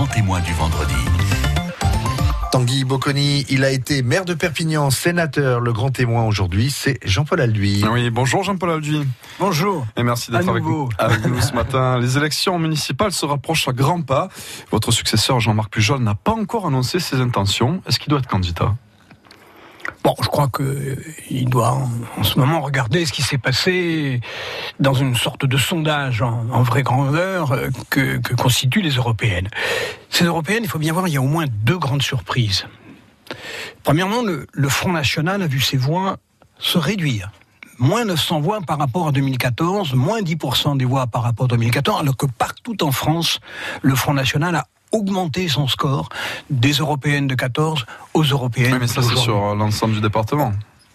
grand témoin du vendredi. Tanguy Bocconi, il a été maire de Perpignan, sénateur. Le grand témoin aujourd'hui, c'est Jean-Paul Alduy. Oui, bonjour Jean-Paul Alduy. Bonjour. Et merci d'être avec, avec, nous ce matin. Les élections municipales se rapprochent à grands pas. Votre successeur Jean-Marc Pujol n'a pas encore annoncé ses intentions. Est-ce qu'il doit être candidat? Bon, je crois qu'il doit en, ce moment regarder ce qui s'est passé dans une sorte de sondage en, vraie grandeur euh, que, constituent les européennes. Ces européennes, il faut bien voir, il y a au moins deux grandes surprises. Premièrement, le, le Front National a vu ses voix se réduire moins 900 voix par rapport à 2014, moins 10% des voix par rapport à 2014, alors que partout en France, le Front National a augmenter son score des européennes de 14 aux européennes. Oui, mais ça, c'est sur l'ensemble du département.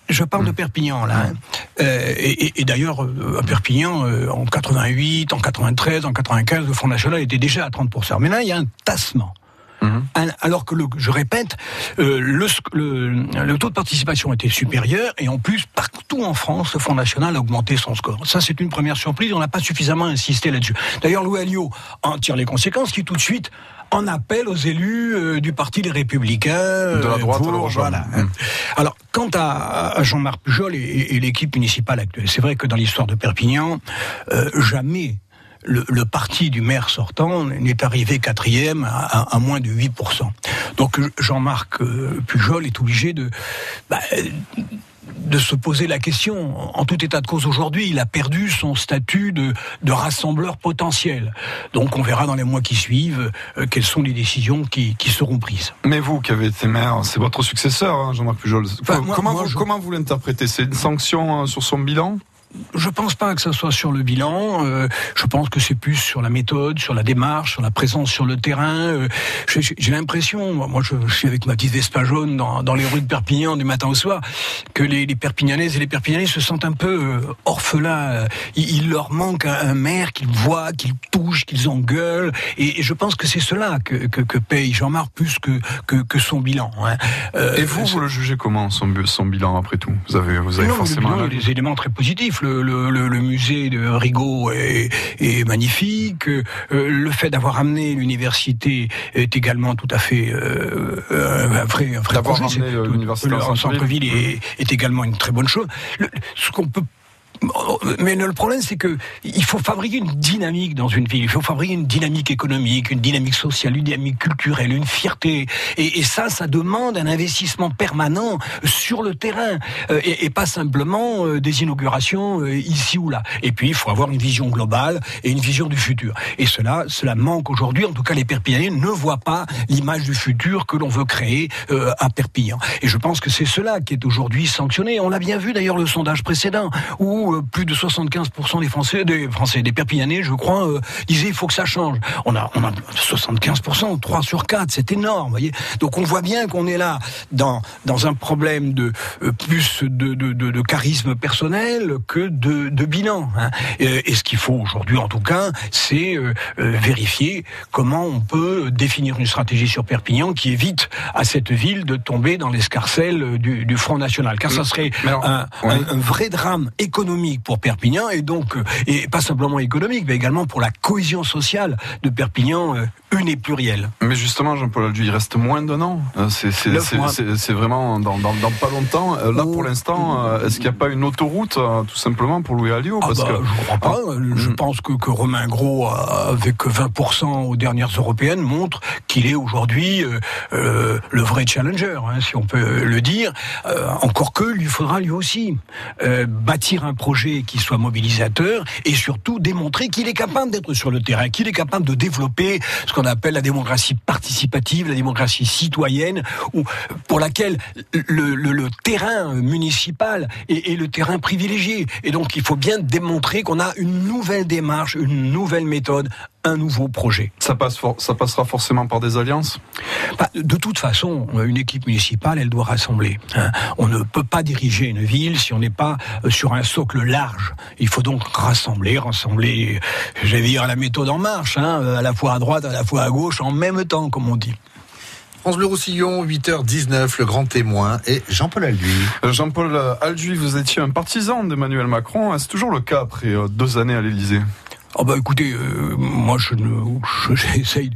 Je parle de hmm. Perpignan là. Hein. Euh, et, d'ailleurs, euh, à Perpignan, euh, en 88, en 93, en 95, le Front National était déjà à 30%. Mais là, il y a un tassement. Hmm. Alors que, le, je répète, le, le, taux de participation était supérieur et en plus, partout en France, le Front National a augmenté son score. Ça, c'est une première surprise. On n'a pas suffisamment insisté là-dessus. D'ailleurs, Louis Alliot en tire les conséquences, qui tout de suite en appel aux élus euh, du Parti des Républicains. De la droite, voilà. Mmh. Alors, quant à, Jean-Marc Pujol et, l'équipe municipale actuelle, c'est vrai que dans l'histoire de Perpignan, euh, jamais le, parti du maire sortant n'est arrivé quatrième à, moins de 8%. Donc Jean-Marc euh, Pujol est obligé de, bah, de se poser la question. En tout état de cause aujourd'hui, il a perdu son statut de, de, rassembleur potentiel. Donc on verra dans les mois qui suivent euh, quelles sont les décisions qui, qui, seront prises. Mais vous qui avez été maire, c'est votre successeur, hein, Jean-Marc Pujol. comment, vous, comment vous l'interprétez? C'est une sanction euh, sur son bilan? Je pense pas que ce soit sur le bilan. Euh, je pense que c'est plus sur la méthode, sur la démarche, sur la présence sur le terrain. Euh, J'ai l'impression, moi je, suis avec ma petite Vespa jaune dans, dans, les rues de Perpignan du matin au soir, que les, les Perpignanaises et les Perpignanais se sentent un peu euh, orphelins. Il, leur manque un, maire qu'ils voient, qu'ils touchent, qu'ils engueulent. Et, et, je pense que c'est cela que, que, que paye Jean-Marc plus que, que, que, son bilan. Hein. Euh, et vous, vous le jugez comment son, son bilan après tout? Vous avez, vous avez forcément il y a des éléments très positifs le, musée de Rigaud est, magnifique. Euh, le fait d'avoir amené l'université est également tout à fait euh, un vrai, un vrai D'avoir amené l'université en centre-ville est, est, également une très bonne chose. ce qu'on peut mais le problème, c'est que il faut fabriquer une dynamique dans une ville. Il faut fabriquer une dynamique économique, une dynamique sociale, une dynamique culturelle, une fierté. Et, ça, ça demande un investissement permanent sur le terrain euh, et, pas simplement euh, des inaugurations euh, ici ou là. Et puis, il faut avoir une vision globale et une vision du futur. Et cela, cela manque aujourd'hui. En tout cas, les Perpignanais ne voient pas l'image du futur que l'on veut créer à Perpignan. Et je pense que c'est cela qui est aujourd'hui sanctionné. On l'a bien vu d'ailleurs le sondage précédent où euh, plus de 75% des Français, des Français, des Perpignanais, je crois, euh, disaient il faut que ça change. On a, on a 75%, 3 sur 4, c'est énorme, voyez. Donc on voit bien qu'on est là dans dans un problème de euh, plus de, de, de, charisme personnel que de, de bilan. Hein. Et, ce qu'il faut aujourd'hui, en tout cas, c'est vérifier comment on peut définir une stratégie sur Perpignan qui évite à cette ville de tomber dans l'escarcelle du, du Front National, car ça serait un, un vrai drame économique pour Perpignan et donc, euh, et pas simplement économique, mais également pour la cohésion sociale de Perpignan euh, une et plurielle. Mais justement, Jean-Paul Aldu, il reste moins d'un an. Euh, c'est vraiment dans, dans, pas longtemps. Là, pour oh. l'instant, est-ce qu'il n'y a pas une autoroute, tout simplement, pour Louis Alliot ah parce bah, que... Je crois pas. Ah. Je hmm. pense que, que Romain Gros, avec 20% aux dernières européennes, montre qu'il est aujourd'hui le vrai challenger, hein, si on peut le dire. encore que, lui faudra lui aussi bâtir un projet qui soit mobilisateur et surtout démontrer qu'il est capable d'être sur le terrain, qu'il est capable de développer ce qu'on appelle la démocratie participative, la démocratie citoyenne, ou pour laquelle le, le, terrain municipal est, est, le terrain privilégié. Et donc il faut bien démontrer qu'on a une nouvelle démarche, une nouvelle méthode, un nouveau projet. Ça, passe ça passera forcément par des alliances? Bah, De toute façon, une équipe municipale, elle doit rassembler. Hein. On ne peut pas diriger une ville si on n'est pas euh, sur un socle large. Il faut donc rassembler, rassembler, j'allais dire, la méthode en marche, hein, à la fois à droite, à la fois à gauche, en même temps, comme on dit. France Bleu Roussillon, 8h19, le grand témoin et Jean-Paul Alduy. Euh, Jean-Paul Alduy, vous étiez un partisan d'Emmanuel Macron. C'est toujours le cas après euh, deux années à l'Élysée? Oh bah écoutez, euh, moi je j'essaye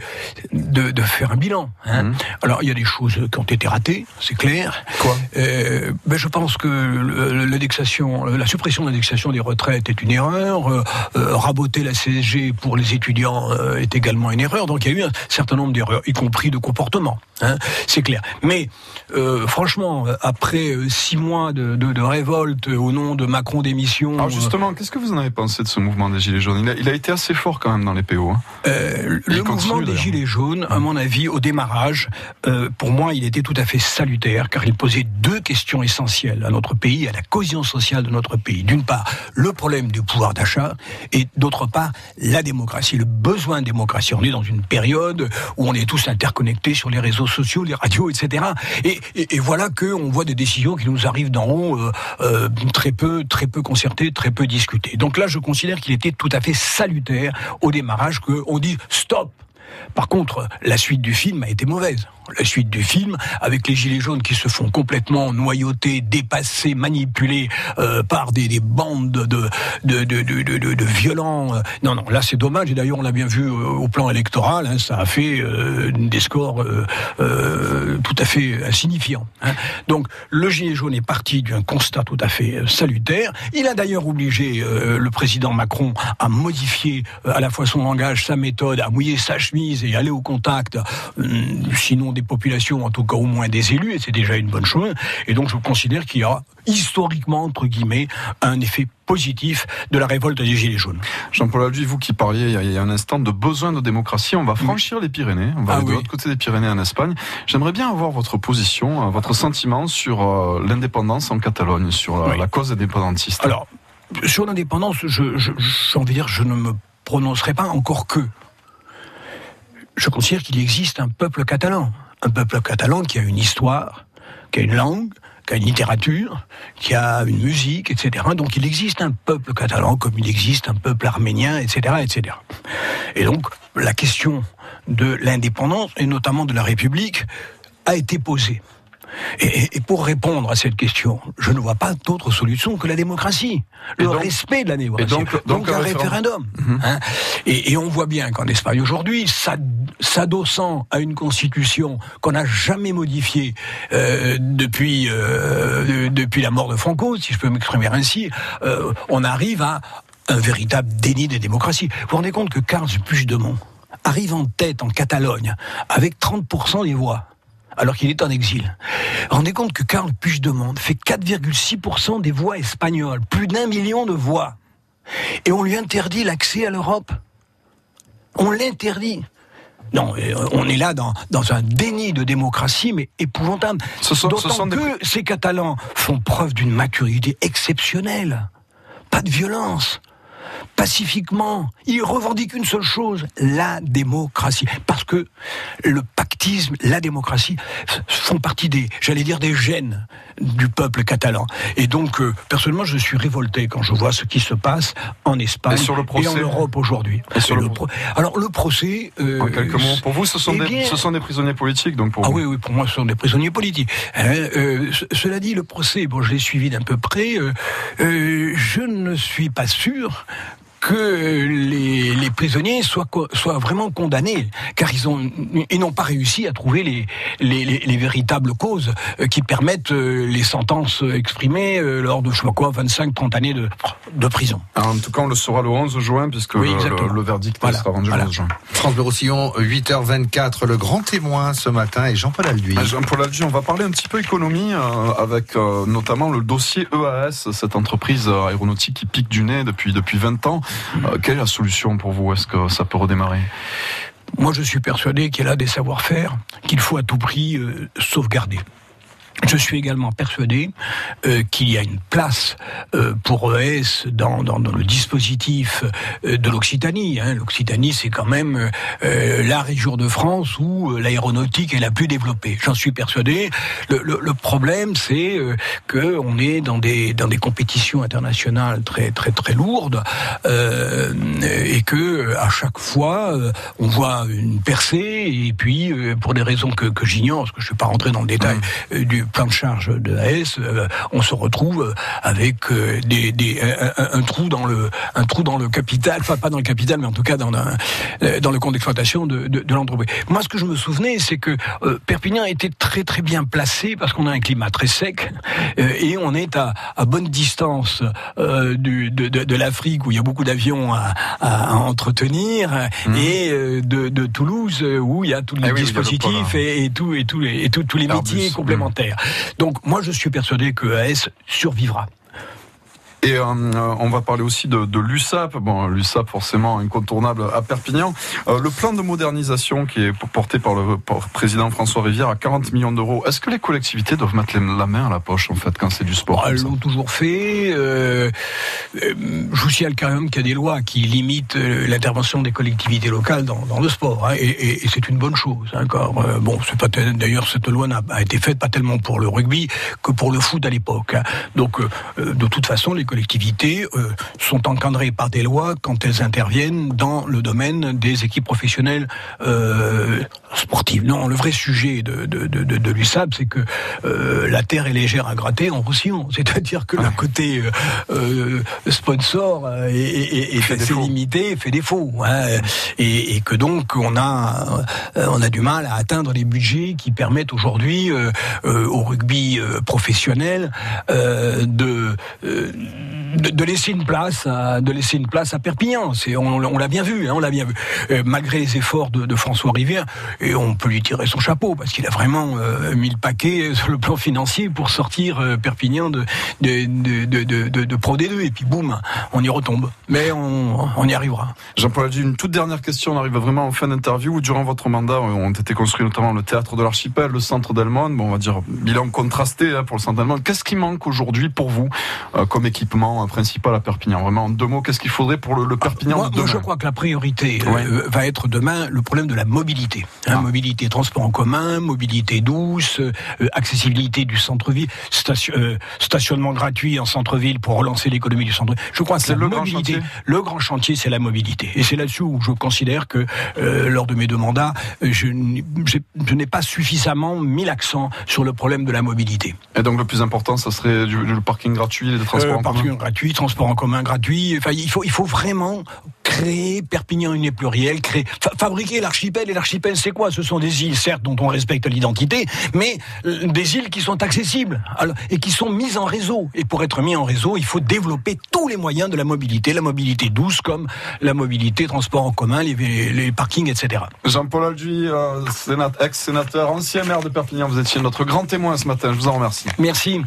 de, de, faire un bilan. Hein. Mmh. Alors il y a des choses qui ont été ratées, c'est clair. Quoi? Euh, ben, Je pense que l'indexation, la suppression de l'indexation des retraites est une erreur. Euh, euh raboter la CSG pour les étudiants euh, est également une erreur. Donc il y a eu un certain nombre d'erreurs, y compris de comportement. Hein, c'est clair. Mais euh, franchement, après six mois de, de, de, révolte au nom de Macron démission. Alors justement, qu'est-ce que vous en avez pensé de ce mouvement des Gilets jaunes? Il a, il a, été assez fort quand même dans les PO. Hein. Euh, le mouvement des Gilets jaunes, à mon avis, au démarrage, euh, pour moi, il était tout à fait salutaire car il posait deux questions essentielles à notre pays, à la cohésion sociale de notre pays. D'une part, le problème du pouvoir d'achat et d'autre part, la démocratie, le besoin de démocratie. On est dans une période où on est tous interconnectés sur les réseaux sociaux, les radios, etc. Et, et, et voilà que on voit des décisions qui nous arrivent d'en haut, euh, très peu, très peu concertées, très peu discutées. Donc là, je considère qu'il était tout à fait salutaire au démarrage qu'on dit stop. Par contre, la suite du film a été mauvaise la suite du film, avec les gilets jaunes qui se font complètement noyauter, dépasser, manipuler euh, par des, des, bandes de, de, de, de, violents. Euh. Non, non, là c'est dommage, et d'ailleurs on l'a bien vu euh, au plan électoral, hein, ça a fait euh, des scores tout à fait insignifiants. Hein. Donc le gilet jaune est parti d'un constat tout à fait salutaire. Il a d'ailleurs obligé le président Macron à modifier à la fois son langage, sa méthode, à mouiller sa chemise et aller au contact, sinon des populations, en tout cas au moins des élus, et c'est déjà une bonne chose. Et donc je considère qu'il y a historiquement, entre guillemets, un effet positif de la révolte des Gilets jaunes. Jean-Paul Alduy, vous qui parliez il y a un instant de besoin de démocratie, on va franchir les Pyrénées, on va ah aller de l'autre côté des Pyrénées en Espagne. J'aimerais bien avoir votre position, euh, votre sentiment sur euh, l'indépendance en Catalogne, sur la, cause indépendantiste. Alors, sur l'indépendance, je, je, j'ai envie de dire, je ne me prononcerai pas encore que. Je considère qu'il existe un peuple catalan un peuple catalan qui a une histoire, qui a une langue, qui a une littérature, qui a une musique, etc. Donc il existe un peuple catalan comme il existe un peuple arménien, etc.. Et donc la question de l'indépendance, et notamment de la République, a été posée. Et, pour répondre à cette question, je ne vois pas d'autre solution que la démocratie, le respect de la démocratie. donc, donc, un référendum. Mhm. Hein. et, on voit bien qu'en Espagne aujourd'hui, s'adossant à une constitution qu'on n'a jamais modifiée euh, depuis euh, depuis la mort de Franco, si je peux m'exprimer ainsi, euh, on arrive à un véritable déni des démocraties. Vous vous rendez compte que Carles Puigdemont arrive en tête en Catalogne avec 30% des voix alors qu'il est en exil. Rendez compte que Karl Puigdemont fait 4,6% des voix espagnoles, plus d'un million de voix. Et on lui interdit l'accès à l'Europe. On l'interdit. Non, euh, on est là dans, dans un déni de démocratie, mais épouvantable. D'autant que ces Catalans font preuve d'une maturité exceptionnelle. Pas de violence pacifiquement. Il revendique une seule chose, la démocratie. Parce que le pactisme, la démocratie font partie des, j'allais dire, des gènes du peuple catalan. Et donc, euh, personnellement, je suis révolté quand je vois ce qui se passe en Espagne et, en Europe aujourd'hui. Alors, le procès... Euh, en quelques mots, pour vous, ce sont, eh des, ce sont des prisonniers politiques donc pour Ah oui, oui, pour moi, ce sont des prisonniers politiques. Hein, euh, cela dit, le procès, bon, je l'ai suivi d'un peu près, je ne suis pas sûr que les, les, prisonniers soient, soient vraiment condamnés, car ils ont ils n'ont pas réussi à trouver les, les, les, véritables causes euh, qui permettent euh, les sentences exprimées euh, lors de, je sais pas quoi, 25, 30 années de, de prison. en tout cas, on le saura le 11 juin, puisque le, le, verdict sera rendu le 11 juin. France Bleu Roussillon, 8h24, le grand témoin ce matin est Jean-Paul Alduy. Ah, Jean-Paul Alduy, on va parler un petit peu économie, avec notamment le dossier EAS, cette entreprise aéronautique qui pique du nez depuis, depuis 20 ans. Euh, quelle est la solution pour vous Est-ce que ça peut redémarrer? Moi, je suis persuadé qu'il y a des savoir-faire qu'il faut à tout prix euh, sauvegarder. Je suis également persuadé euh, qu'il y a une place euh, pour ES dans, dans, dans, le dispositif euh, de l'Occitanie. Hein. L'Occitanie, c'est quand même euh, la région de France où l'aéronautique est la plus développée. J'en suis persuadé. Le, le, le problème, c'est que on est dans des dans des compétitions internationales très très très lourdes et que à chaque fois on voit une percée et puis pour des raisons que, que j'ignore, parce que je ne vais pas rentrer dans le détail mmh. du plan de charge de AS, on se retrouve avec des, des un, trou dans le un trou dans le capital, enfin pas dans le capital, mais en tout cas dans dans le compte d'exploitation de, de, de l'entreprise. Moi, ce que je me souvenais, c'est que Perpignan était très très bien placé parce qu'on a un climat très sec et on est à, à bonne distance du, de, de, de l'Afrique où il y a beaucoup d'avions à, à, entretenir mmh. et de, de Toulouse où il y a tous les ah dispositifs et, et, tout, et, tous les, et tous les métiers complémentaires. Donc moi je suis persuadé que AS survivra. Et euh, on va parler aussi de, de l'USAP. Bon, l'USAP forcément incontournable à Perpignan. Euh, le plan de modernisation qui est porté par le, président François Rivière à 40 millions d'euros. Est-ce que les collectivités doivent mettre la main à la poche en fait quand c'est du sport Elles l'ont toujours fait. Euh, euh, je vous signale quand même qu'il y a des lois qui limitent l'intervention des collectivités locales dans, dans le sport, hein, et, et, et c'est une bonne chose. Hein, bon, c'est pas d'ailleurs cette loi n'a été faite pas tellement pour le rugby que pour le foot à l'époque. Hein. Donc, de toute façon, les collectivités euh, sont encadrées par des lois quand elles interviennent dans le domaine des équipes professionnelles euh, sportives. Non, le vrai sujet de, de, de, de l'USAP, c'est que euh, la terre est légère à gratter en Roussillon. C'est-à-dire que le côté euh, sponsor est, est, assez limité, fait défaut. Hein, et, et, que donc on a, on a du mal à atteindre les budgets qui permettent aujourd'hui au rugby professionnel de de, laisser une place, à, de laisser place Perpignan. C'est, on, l'a bien vu, hein, on l'a bien vu. Euh, malgré les efforts de, François Rivière, et on peut lui tirer son chapeau parce qu'il a vraiment euh, mis le paquet sur le plan financier pour sortir euh, Perpignan de de, de, de, Pro D2 et puis boum, on y retombe. Mais on, y arrivera. Jean-Paul une toute dernière question. On arrive vraiment en fin d'interview. Durant votre mandat, ont été construits notamment le théâtre de l'archipel, le centre d'Elmond. Bon, on va dire bilan contrasté hein, pour le centre d'Elmond. Qu'est-ce qui manque aujourd'hui pour vous comme équipement principal à Perpignan Vraiment, en deux mots, qu'est-ce qu'il faudrait pour le, Perpignan moi, de demain moi, je crois que la priorité euh, va être demain le problème de la mobilité. Hein, ah. Mobilité, transport en commun, mobilité douce, euh, accessibilité du centre-ville, station, euh, stationnement gratuit en centre-ville pour relancer l'économie du centre. Je crois que c'est le mobilité. Grand le grand chantier, c'est la mobilité. Et c'est là-dessus où je considère que lors de mes deux mandats, je, n'ai pas suffisamment mis l'accent sur le problème de la mobilité. Et donc le plus important, ça serait du, le parking gratuit, les transports en commun gratuit, transport en commun gratuit. Enfin, il faut, il faut vraiment créer Perpignan une plurielle, créer, fabriquer l'archipel. Et l'archipel, c'est quoi? Ce sont des îles, certes, dont on respecte l'identité, mais euh, des îles qui sont accessibles et qui sont mises en réseau. Et pour être mis en réseau, il faut développer tous les moyens de la mobilité, la mobilité douce comme la mobilité, transport en commun, les, les parkings, etc. Jean-Paul Alduy, euh, ex-sénateur, ancien maire de Perpignan, vous étiez notre grand témoin ce matin. Je vous en remercie. Merci.